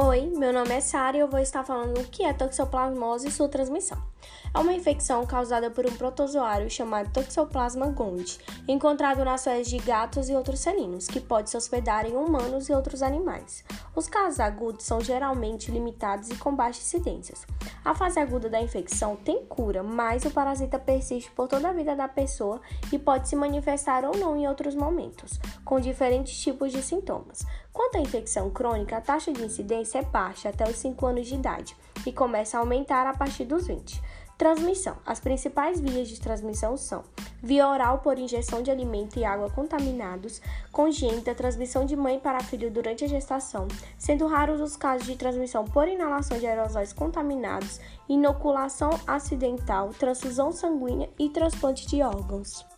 Oi, meu nome é Sara e eu vou estar falando o que é toxoplasmose e sua transmissão. É uma infecção causada por um protozoário chamado Toxoplasma gondii, encontrado nas fezes de gatos e outros felinos, que pode se hospedar em humanos e outros animais. Os casos agudos são geralmente limitados e com baixas incidências. A fase aguda da infecção tem cura, mas o parasita persiste por toda a vida da pessoa e pode se manifestar ou não em outros momentos, com diferentes tipos de sintomas. Quanto à infecção crônica, a taxa de incidência é baixa até os 5 anos de idade e começa a aumentar a partir dos 20. Transmissão: As principais vias de transmissão são via oral por injeção de alimento e água contaminados, congênita, transmissão de mãe para filho durante a gestação, sendo raros os casos de transmissão por inalação de aerosóis contaminados, inoculação acidental, transfusão sanguínea e transplante de órgãos.